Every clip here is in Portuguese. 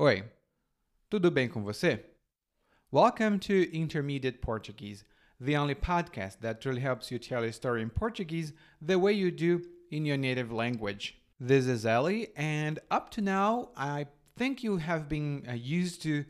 Oi, tudo bem com você? Welcome to Intermediate Portuguese, the only podcast that truly helps you tell a story in Portuguese the way you do in your native language. This is Ellie, and up to now, I think you have been uh, used to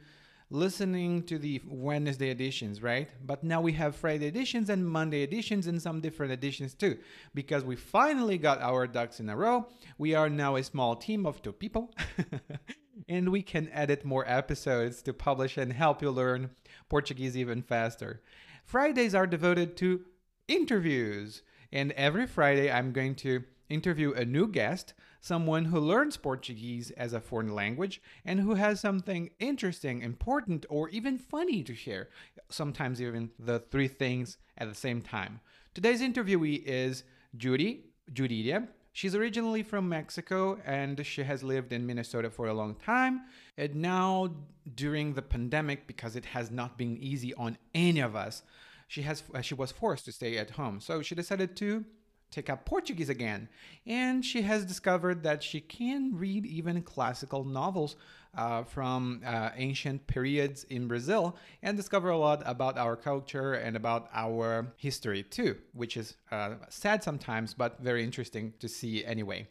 listening to the Wednesday editions, right? But now we have Friday editions and Monday editions and some different editions too. Because we finally got our ducks in a row. We are now a small team of two people. and we can edit more episodes to publish and help you learn Portuguese even faster. Fridays are devoted to interviews. And every Friday, I'm going to interview a new guest, someone who learns Portuguese as a foreign language and who has something interesting, important, or even funny to share. Sometimes even the three things at the same time. Today's interviewee is Judy, Judidia. She's originally from Mexico and she has lived in Minnesota for a long time. And now, during the pandemic, because it has not been easy on any of us, she has uh, she was forced to stay at home. So she decided to take up Portuguese again. And she has discovered that she can read even classical novels uh, from uh, ancient periods in Brazil and discover a lot about our culture and about our history too, which is uh, sad sometimes, but very interesting to see anyway.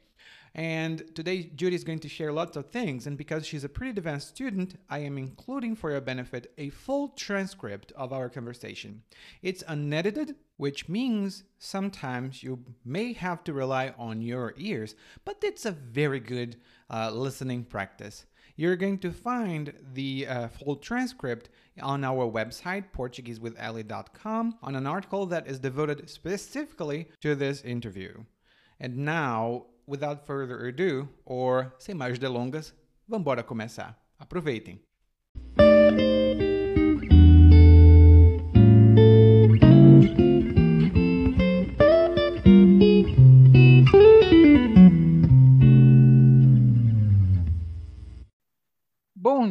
And today, Judy is going to share lots of things. And because she's a pretty advanced student, I am including for your benefit a full transcript of our conversation. It's unedited, which means sometimes you may have to rely on your ears, but it's a very good uh, listening practice. You're going to find the uh, full transcript on our website, PortugueseWithAli.com, on an article that is devoted specifically to this interview. And now, without further ado, or sem mais delongas, vamos começar. Aproveitem!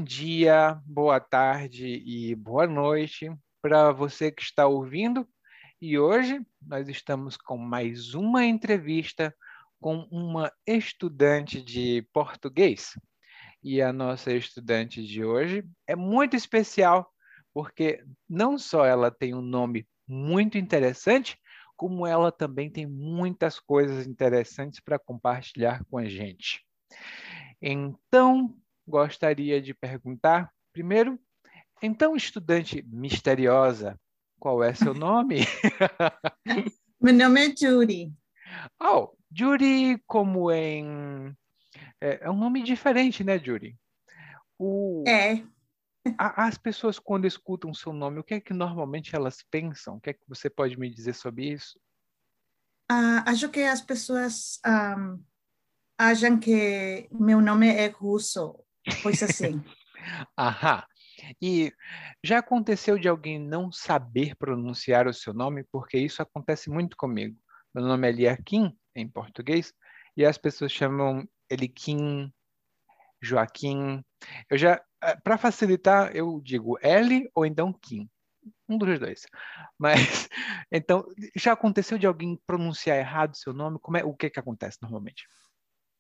Bom dia, boa tarde e boa noite para você que está ouvindo. E hoje nós estamos com mais uma entrevista com uma estudante de português. E a nossa estudante de hoje é muito especial, porque não só ela tem um nome muito interessante, como ela também tem muitas coisas interessantes para compartilhar com a gente. Então, gostaria de perguntar, primeiro, então, estudante misteriosa, qual é seu nome? Meu nome é Judy. Oh, Judy, como em. É, é um nome diferente, né, Judy? O... É. A, as pessoas, quando escutam seu nome, o que é que normalmente elas pensam? O que é que você pode me dizer sobre isso? Uh, acho que as pessoas um, acham que meu nome é russo, coisa assim. Aham. E já aconteceu de alguém não saber pronunciar o seu nome? Porque isso acontece muito comigo. Meu nome é Liaquim, em português, e as pessoas chamam ele Kim, Joaquim. Eu já, eh, para facilitar, eu digo L ou então Kim. Um dos dois. Mas, então, já aconteceu de alguém pronunciar errado seu nome? Como é, o que que acontece normalmente?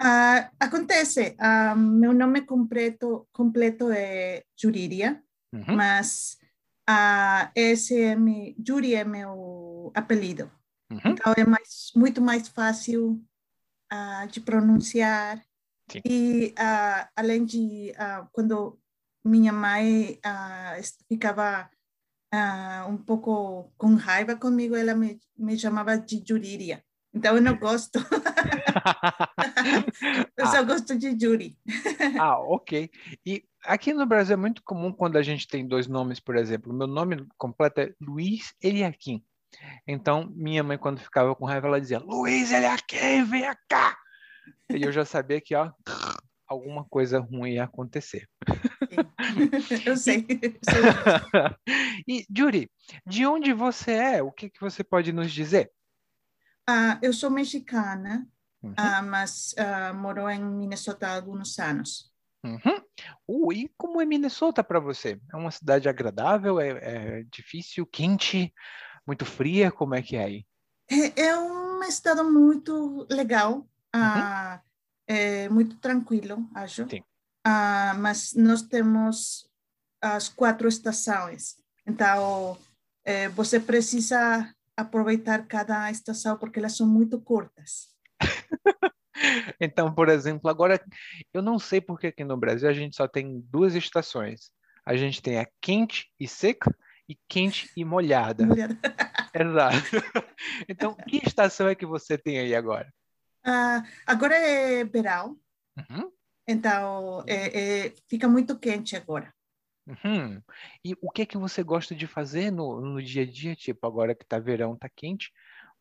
Uh, acontece. Uh, meu nome completo, completo é Juriria, uhum. mas uh, esse é Juri é meu apelido. Uhum. Então é mais, muito mais fácil uh, de pronunciar. Sim. E além de quando minha mãe ficava um pouco com raiva comigo, ela me, me chamava de Juriria. Então eu não gosto. eu só gosto de Juri. ah, ok. E aqui no Brasil é muito comum quando a gente tem dois nomes, por exemplo. Meu nome completo é Luiz Eliakim. Então, minha mãe, quando ficava com raiva, ela dizia: Luiz, é quem? Vem cá! E eu já sabia que, ó, alguma coisa ruim ia acontecer. Eu sei. e, Juri, de onde você é? O que, que você pode nos dizer? Uh, eu sou mexicana, uhum. uh, mas uh, moro em Minnesota há alguns anos. Uhum. Uh, e como é Minnesota para você? É uma cidade agradável? É, é difícil? Quente? muito fria? Como é que é aí? É, é um estado muito legal, uhum. é muito tranquilo, acho. Sim. mas nós temos as quatro estações. Então, eh, você precisa aproveitar cada estação porque elas são muito curtas. então, por exemplo, agora eu não sei porque aqui no Brasil a gente só tem duas estações. A gente tem a quente e seca e quente e molhada. molhada. Exato. Então, que estação é que você tem aí agora? Uh, agora é verão. Uhum. Então, é, é, fica muito quente agora. Uhum. E o que é que você gosta de fazer no, no dia a dia? Tipo, agora que tá verão, tá quente,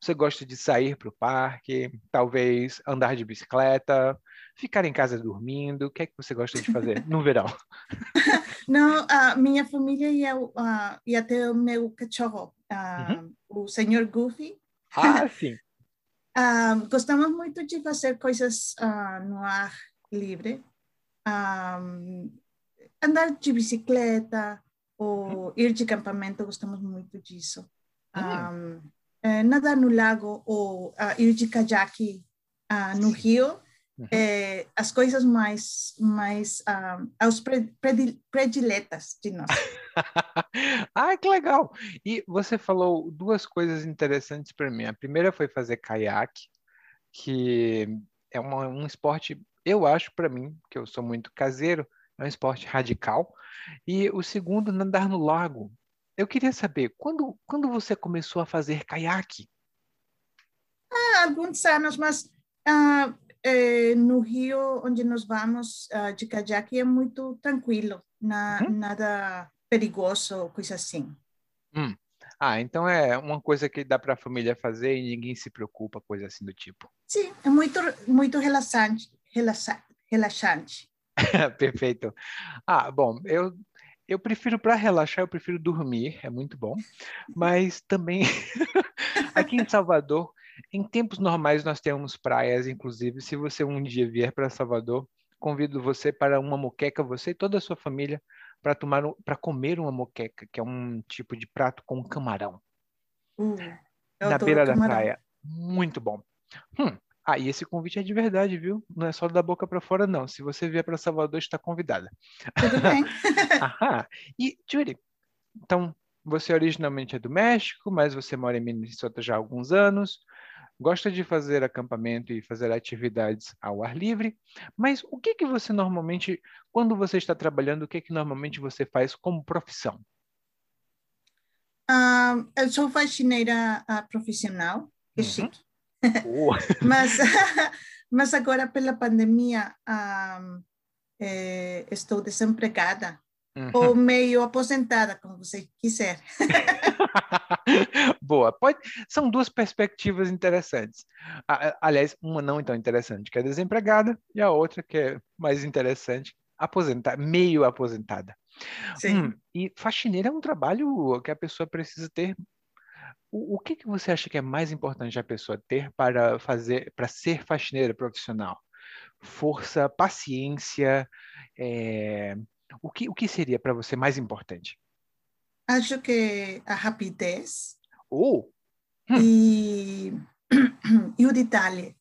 você gosta de sair para o parque, talvez andar de bicicleta, ficar em casa dormindo? O que é que você gosta de fazer no verão? Não, a minha família e eu uh, e até o meu cachorro, uh, uhum. o senhor Goofy. Ah, sim. uh, gostamos muito de fazer coisas no ar livre. Um, andar de bicicleta ou uhum. ir de campamento, gostamos muito disso. Um, é, nadar no lago ou uh, ir de caiaque uh, no rio, uhum. é, as coisas mais, mais uh, aos prediletas de nós. ah, que legal! E você falou duas coisas interessantes para mim. A primeira foi fazer caiaque, que é uma, um esporte, eu acho para mim, que eu sou muito caseiro, é um esporte radical. E o segundo, nadar no lago. Eu queria saber, quando, quando você começou a fazer caiaque? Ah, alguns anos, mas ah, eh, no rio onde nós vamos ah, de caiaque é muito tranquilo, na, uhum. nada perigoso, coisa assim. Hum. Ah, então é uma coisa que dá para a família fazer e ninguém se preocupa, coisa assim do tipo. Sim, é muito, muito relaxante. Relaxa, relaxante. Perfeito. Ah, bom, eu, eu prefiro para relaxar, eu prefiro dormir, é muito bom. Mas também aqui em Salvador, em tempos normais nós temos praias, inclusive, se você um dia vier para Salvador, convido você para uma moqueca, você e toda a sua família, para tomar para comer uma moqueca, que é um tipo de prato com camarão. Uh, na beira da praia. Muito bom. Hum, ah, e esse convite é de verdade, viu? Não é só da boca para fora, não. Se você vier para Salvador, está convidada. Tudo bem. Aham. E, Judy, então, você originalmente é do México, mas você mora em Minnesota já há alguns anos. Gosta de fazer acampamento e fazer atividades ao ar livre, mas o que que você normalmente, quando você está trabalhando, o que que normalmente você faz como profissão? Uh, eu sou faxineira uh, profissional, uhum. chique. mas, mas agora, pela pandemia, um, é, estou desempregada. Uhum. Ou meio aposentada, como você quiser. Boa. Pode... São duas perspectivas interessantes. Aliás, uma não tão interessante, que é desempregada, e a outra que é mais interessante, aposentada, meio aposentada. Sim. Hum, e faxineira é um trabalho que a pessoa precisa ter o, o que, que você acha que é mais importante a pessoa ter para fazer, para ser faxineira profissional? Força, paciência, é... o, que, o que seria para você mais importante? Acho que a rapidez oh. hum. e, e o detalhe.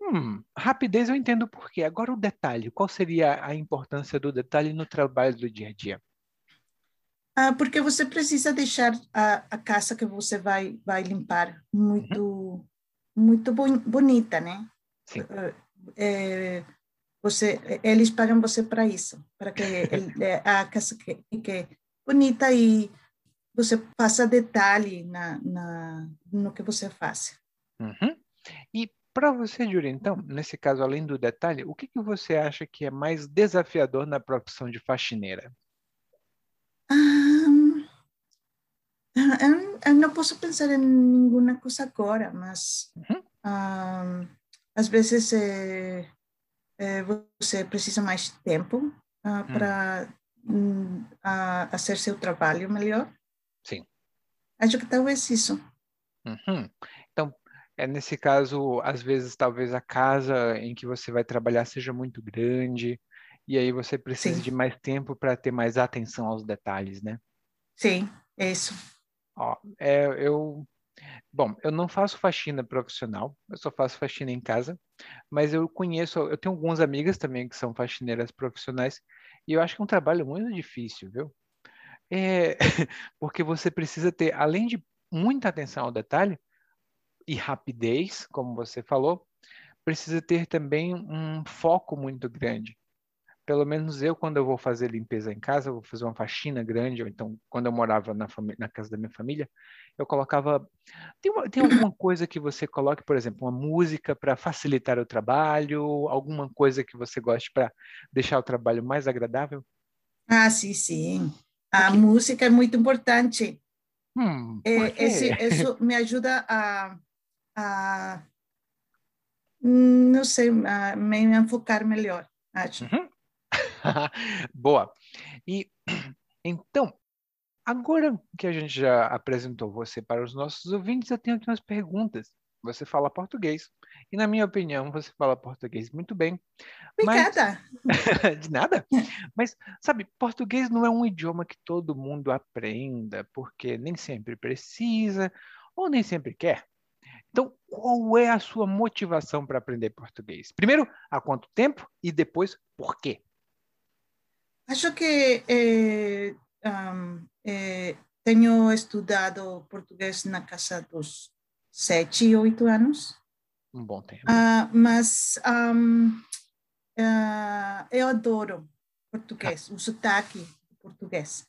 Hum, rapidez eu entendo por quê. Agora o detalhe, qual seria a importância do detalhe no trabalho do dia a dia? Ah, porque você precisa deixar a, a casa que você vai vai limpar muito uhum. muito bonita, né? Sim. É, você eles pagam você para isso, para que ele, a casa que fique bonita e você faça detalhe na, na no que você faz. Uhum. E para você, Júlia, então, nesse caso, além do detalhe, o que, que você acha que é mais desafiador na profissão de faxineira? Eu, não posso pensar em nenhuma coisa agora, mas uhum. um, às vezes é, é, você precisa mais tempo uh, para um, uh, fazer seu trabalho melhor. Sim. Acho que talvez isso. Uhum. Então, é nesse caso, às vezes, talvez a casa em que você vai trabalhar seja muito grande, e aí você precisa Sim. de mais tempo para ter mais atenção aos detalhes, né? Sim, é isso. Ó, é, eu, Bom, eu não faço faxina profissional, eu só faço faxina em casa, mas eu conheço, eu tenho algumas amigas também que são faxineiras profissionais e eu acho que é um trabalho muito difícil, viu? É, porque você precisa ter, além de muita atenção ao detalhe e rapidez, como você falou, precisa ter também um foco muito grande pelo menos eu, quando eu vou fazer limpeza em casa, vou fazer uma faxina grande, ou então, quando eu morava na, na casa da minha família, eu colocava. Tem, uma, tem alguma coisa que você coloque, por exemplo, uma música para facilitar o trabalho, alguma coisa que você goste para deixar o trabalho mais agradável? Ah, sim, sim. A música é muito importante. Hum, é, esse, isso me ajuda a, a não sei, a me enfocar melhor, acho. Uhum. Boa. E então, agora que a gente já apresentou você para os nossos ouvintes, eu tenho aqui umas perguntas. Você fala português. E, na minha opinião, você fala português muito bem. Obrigada. Mas... De nada. Mas, sabe, português não é um idioma que todo mundo aprenda, porque nem sempre precisa ou nem sempre quer. Então, qual é a sua motivação para aprender português? Primeiro, há quanto tempo? E depois, por quê? Acho que eh, um, eh, tenho estudado português na casa dos sete, oito anos. Um bom tempo. Uh, mas um, uh, eu adoro português, ah. o sotaque português.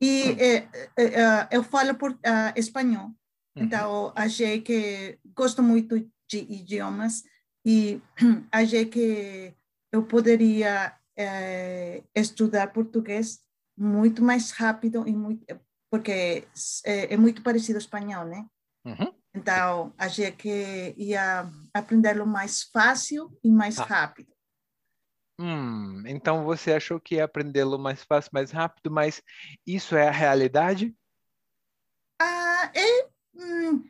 E hum. eh, eh, eu falo por, espanhol, uhum. então achei que gosto muito de idiomas e achei que eu poderia é, estudar português muito mais rápido e muito porque é, é muito parecido ao espanhol, né? Uhum. Então, achei que ia aprendê-lo mais fácil e mais ah. rápido. Hum, então você achou que ia aprendê-lo mais fácil, mais rápido, mas isso é a realidade? Ah, é, hum,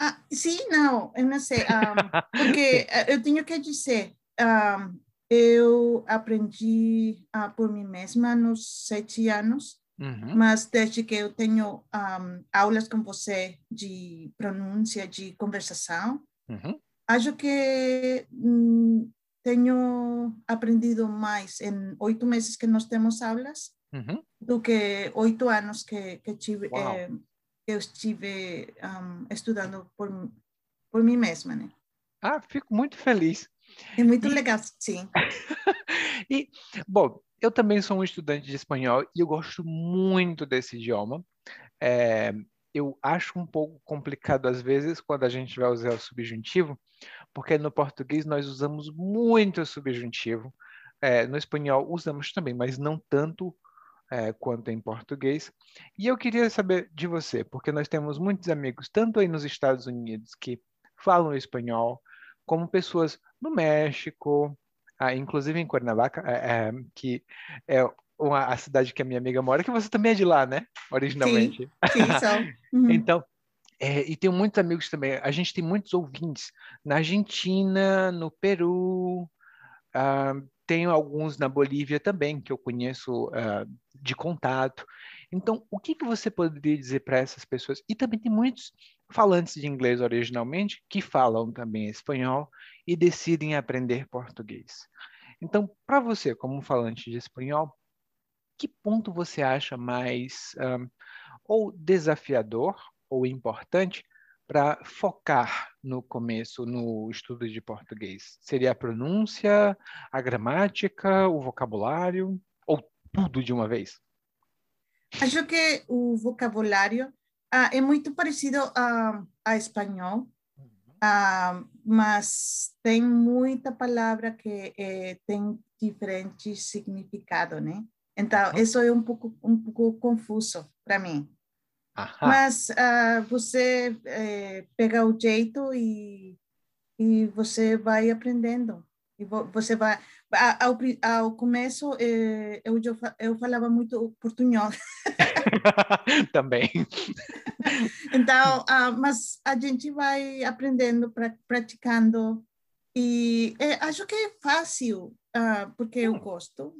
ah, sim, não, eu não sei, um, ah, porque eu tenho que dizer, um, ah, eu aprendi uh, por mim mesma nos sete anos, uhum. mas desde que eu tenho um, aulas com você de pronúncia, de conversação, uhum. acho que um, tenho aprendido mais em oito meses que nós temos aulas uhum. do que oito anos que, que tive, eh, eu estive um, estudando por, por mim mesma, né? Ah, fico muito feliz. É muito e... legal, sim. e, bom, eu também sou um estudante de espanhol e eu gosto muito desse idioma. É, eu acho um pouco complicado às vezes quando a gente vai usar o subjuntivo, porque no português nós usamos muito o subjuntivo. É, no espanhol usamos também, mas não tanto é, quanto em português. E eu queria saber de você, porque nós temos muitos amigos, tanto aí nos Estados Unidos, que falam espanhol, como pessoas no México, ah, inclusive em Cuernavaca, é, é, que é uma, a cidade que a minha amiga mora, que você também é de lá, né? Originalmente. Sim, sim são. Uhum. então, é, e tenho muitos amigos também. A gente tem muitos ouvintes na Argentina, no Peru, ah, tenho alguns na Bolívia também, que eu conheço uh, de contato. Então, o que, que você poderia dizer para essas pessoas? E também tem muitos falantes de inglês originalmente que falam também espanhol e decidem aprender português. Então, para você, como falante de espanhol, que ponto você acha mais um, ou desafiador ou importante para focar no começo no estudo de português? Seria a pronúncia, a gramática, o vocabulário ou tudo de uma vez? Acho que o vocabulário ah, é muito parecido a, a espanhol, ah, mas tem muita palavra que eh, tem diferente significado, né? Então, isso é um pouco um pouco confuso para mim. Mas uh, você é, pega o jeito e, e você vai aprendendo. E você vai. Ao, ao começo, é, eu, eu falava muito portunhol. Também. então, uh, mas a gente vai aprendendo, pra, praticando. E é, acho que é fácil, uh, porque eu gosto.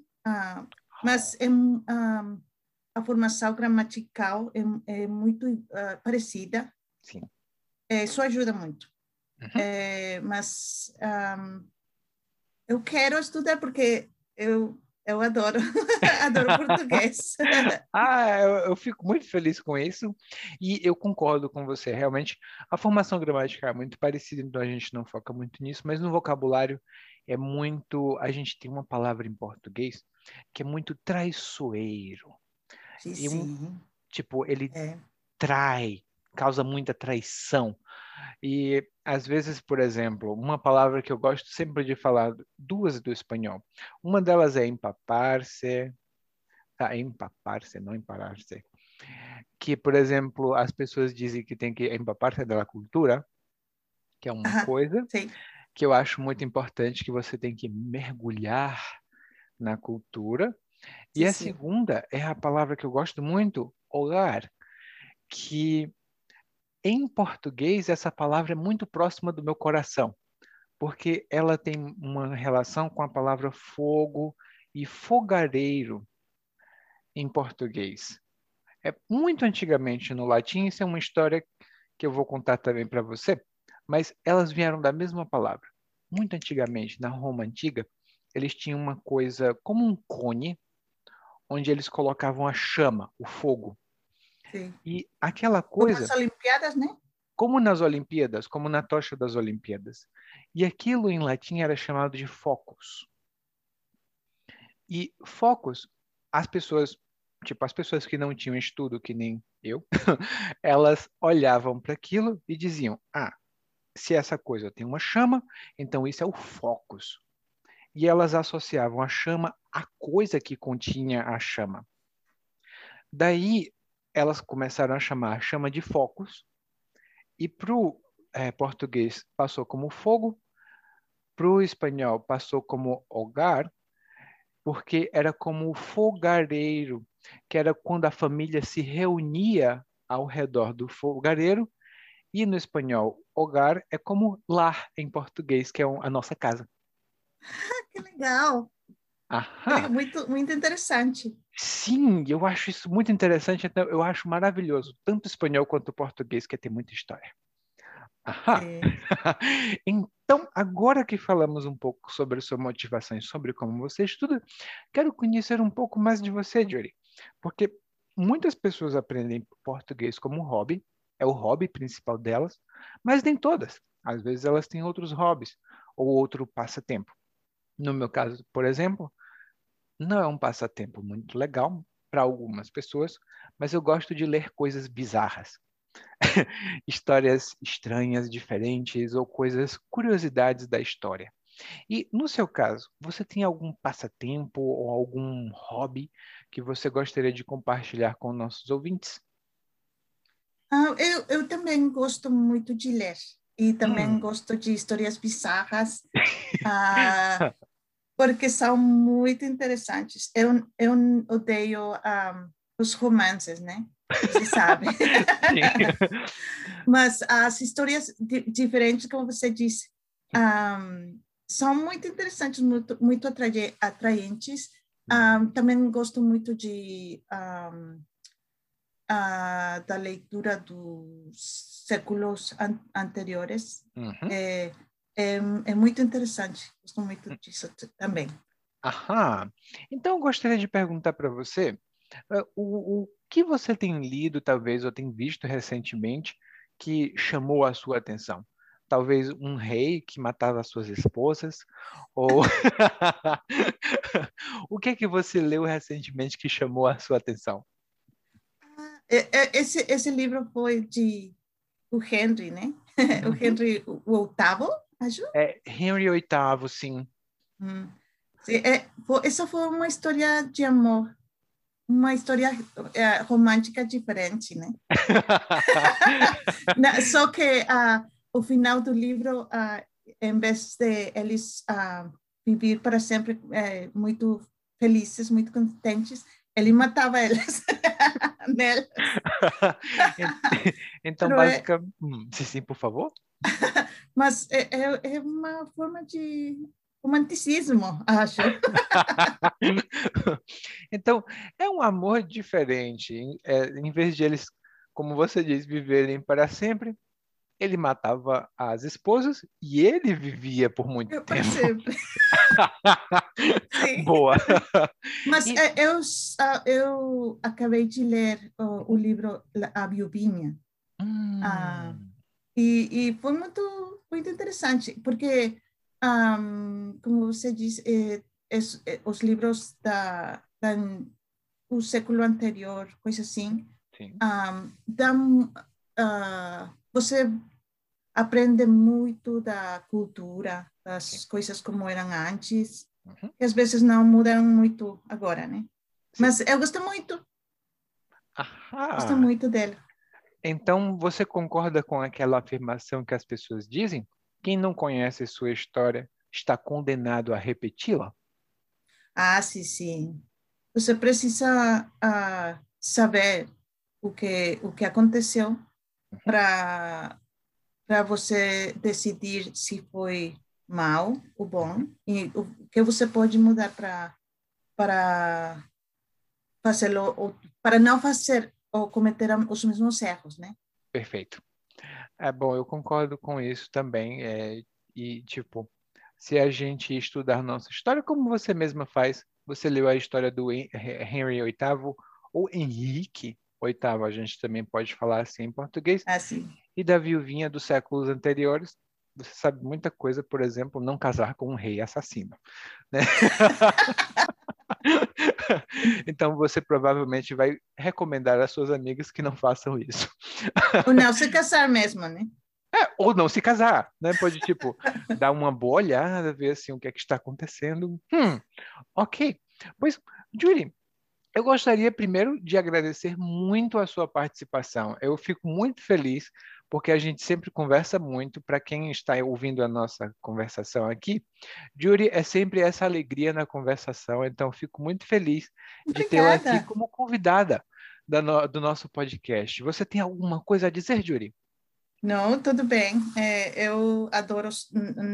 mas é, a formação gramatical é, é muito uh, parecida. Sim. é, isso ajuda muito. Uhum. É, mas um, eu quero estudar porque eu eu adoro, adoro português. ah, eu, eu, fico muito feliz com isso e eu concordo com você. Realmente, a formação gramatical é muito parecida, então a gente não foca muito nisso, mas no vocabulário é muito. A gente tem uma palavra em português que é muito traiçoeiro. Sim, e um, tipo, ele é. trai, causa muita traição. E às vezes, por exemplo, uma palavra que eu gosto sempre de falar, duas do espanhol. Uma delas é empapar-se, tá? Empapar-se, não emparar-se. Que, por exemplo, as pessoas dizem que tem que empapar-se da cultura, que é uma uh -huh. coisa Sim. que eu acho muito importante, que você tem que mergulhar na cultura. E sim, a segunda é a palavra que eu gosto muito, olhar, que em português, essa palavra é muito próxima do meu coração, porque ela tem uma relação com a palavra fogo e fogareiro em português. É muito antigamente no latim, isso é uma história que eu vou contar também para você, mas elas vieram da mesma palavra. Muito antigamente, na Roma antiga, eles tinham uma coisa como um cone, onde eles colocavam a chama, o fogo. Sim. E aquela coisa. Como nas Olimpíadas, né? Como nas Olimpíadas, como na tocha das Olimpíadas. E aquilo em latim era chamado de focus. E focus, as pessoas, tipo, as pessoas que não tinham estudo, que nem eu, elas olhavam para aquilo e diziam: ah, se essa coisa tem uma chama, então isso é o focus. E elas associavam a chama à coisa que continha a chama. Daí elas começaram a chamar chama de focos, e para o é, português passou como fogo, para o espanhol passou como hogar, porque era como fogareiro, que era quando a família se reunia ao redor do fogareiro, e no espanhol, hogar é como lar em português, que é a nossa casa. que legal! Aham. Muito, muito interessante. Sim, eu acho isso muito interessante, então eu acho maravilhoso, tanto o espanhol quanto o português, que tem muita história. Aham. É. então, agora que falamos um pouco sobre a sua motivação e sobre como você estuda, quero conhecer um pouco mais de você, Jory, porque muitas pessoas aprendem português como hobby, é o hobby principal delas, mas nem todas. Às vezes elas têm outros hobbies ou outro passatempo. No meu caso, por exemplo, não é um passatempo muito legal para algumas pessoas, mas eu gosto de ler coisas bizarras. Histórias estranhas, diferentes ou coisas, curiosidades da história. E no seu caso, você tem algum passatempo ou algum hobby que você gostaria de compartilhar com nossos ouvintes? Ah, eu, eu também gosto muito de ler e também hum. gosto de histórias bizarras. Ah, porque são muito interessantes. Eu, eu odeio um, os romances, né? Você sabe. Mas as histórias di diferentes, como você disse, um, são muito interessantes, muito, muito atraentes. Um, também gosto muito de uh, da leitura dos séculos an anteriores. Uhum. É, é, é muito interessante. Gosto muito disso também. Aham. Então, eu gostaria de perguntar para você uh, o, o que você tem lido, talvez, ou tem visto recentemente que chamou a sua atenção? Talvez um rei que matava suas esposas? Ou o que é que você leu recentemente que chamou a sua atenção? É, é, esse, esse livro foi de o Henry, né? o uhum. Henry o oitavo, É Henry VIII, sim. Hum. é, essa foi uma história de amor, uma história é, romântica diferente, né? Só que uh, o final do livro, uh, em vez de eles uh, viver para sempre é, muito felizes, muito contentes, ele matava eles. então, basicamente. É... Hum, sim, sim, por favor. Mas é, é, é uma forma de romanticismo, acho. então, é um amor diferente. É, em vez de eles, como você diz, viverem para sempre, ele matava as esposas e ele vivia por muito eu tempo. Boa. Mas e... Eh, eu, eu acabei de ler o, o livro A Viuvinha. Hum. Ah, e, e foi muito, muito interessante, porque, um, como você disse, eh, eh, os livros da, da o século anterior, coisa assim, um, dão, uh, você aprende muito da cultura, das Sim. coisas como eram antes, uhum. que às vezes não mudam muito agora, né? Sim. Mas eu gosto muito. Ahá. Gosto muito dele. Então, você concorda com aquela afirmação que as pessoas dizem? Quem não conhece sua história está condenado a repeti-la? Ah, sim, sim. Você precisa uh, saber o que o que aconteceu uhum. para para você decidir se foi mal ou bom e o que você pode mudar para para fazê-lo para não fazer ou cometer os mesmos erros, né? Perfeito. É bom, eu concordo com isso também. É, e tipo, se a gente estudar nossa história, como você mesma faz, você leu a história do Henry VIII ou Henrique VIII, a gente também pode falar assim em português. Ah, sim e da viuvinha dos séculos anteriores, você sabe muita coisa, por exemplo, não casar com um rei assassino. Né? então você provavelmente vai recomendar às suas amigas que não façam isso. Ou não se casar mesmo, né? É, ou não se casar, né? Pode, tipo, dar uma boa olhada, ver assim o que é que está acontecendo. Hum, ok. Pois, Julie, eu gostaria primeiro de agradecer muito a sua participação. Eu fico muito feliz porque a gente sempre conversa muito. Para quem está ouvindo a nossa conversação aqui, Judy é sempre essa alegria na conversação, então fico muito feliz Obrigada. de tê-la aqui como convidada do nosso podcast. Você tem alguma coisa a dizer, Judy? Não, tudo bem. É, eu adoro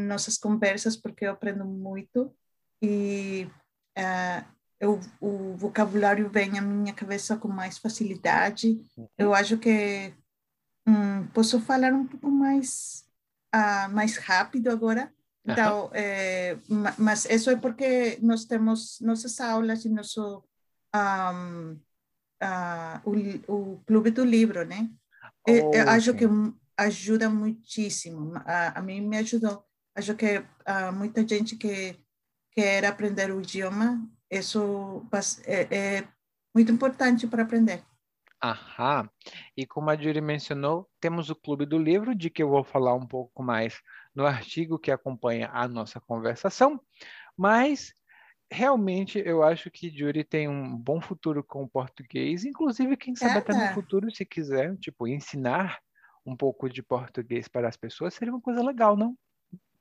nossas conversas porque eu aprendo muito e uh, eu, o vocabulário vem à minha cabeça com mais facilidade. Uhum. Eu acho que Hum, posso falar um pouco mais, uh, mais rápido agora? Então, é, mas isso é porque nós temos nossas aulas e nosso um, uh, ah, o, o clube do livro, né? Oh, eu acho que ajuda muitíssimo. A, a mim me ajudou. Acho que uh, muita gente que quer aprender o idioma, isso é, é muito importante para aprender. Aham. E como a Jury mencionou, temos o Clube do Livro, de que eu vou falar um pouco mais no artigo que acompanha a nossa conversação, mas realmente eu acho que Jury tem um bom futuro com o português, inclusive, quem sabe até no futuro, se quiser, tipo, ensinar um pouco de português para as pessoas, seria uma coisa legal, não?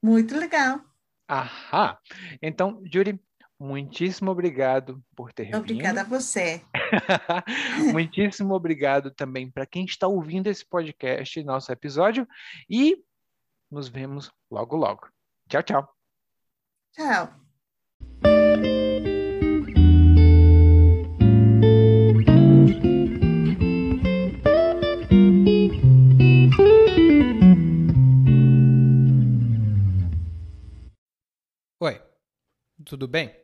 Muito legal. Aham. Então, Jury, Muitíssimo obrigado por ter Obrigada vindo. a você. Muitíssimo obrigado também para quem está ouvindo esse podcast, nosso episódio, e nos vemos logo logo. Tchau, tchau. Tchau. Oi, tudo bem?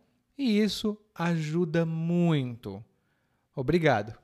e isso ajuda muito. Obrigado.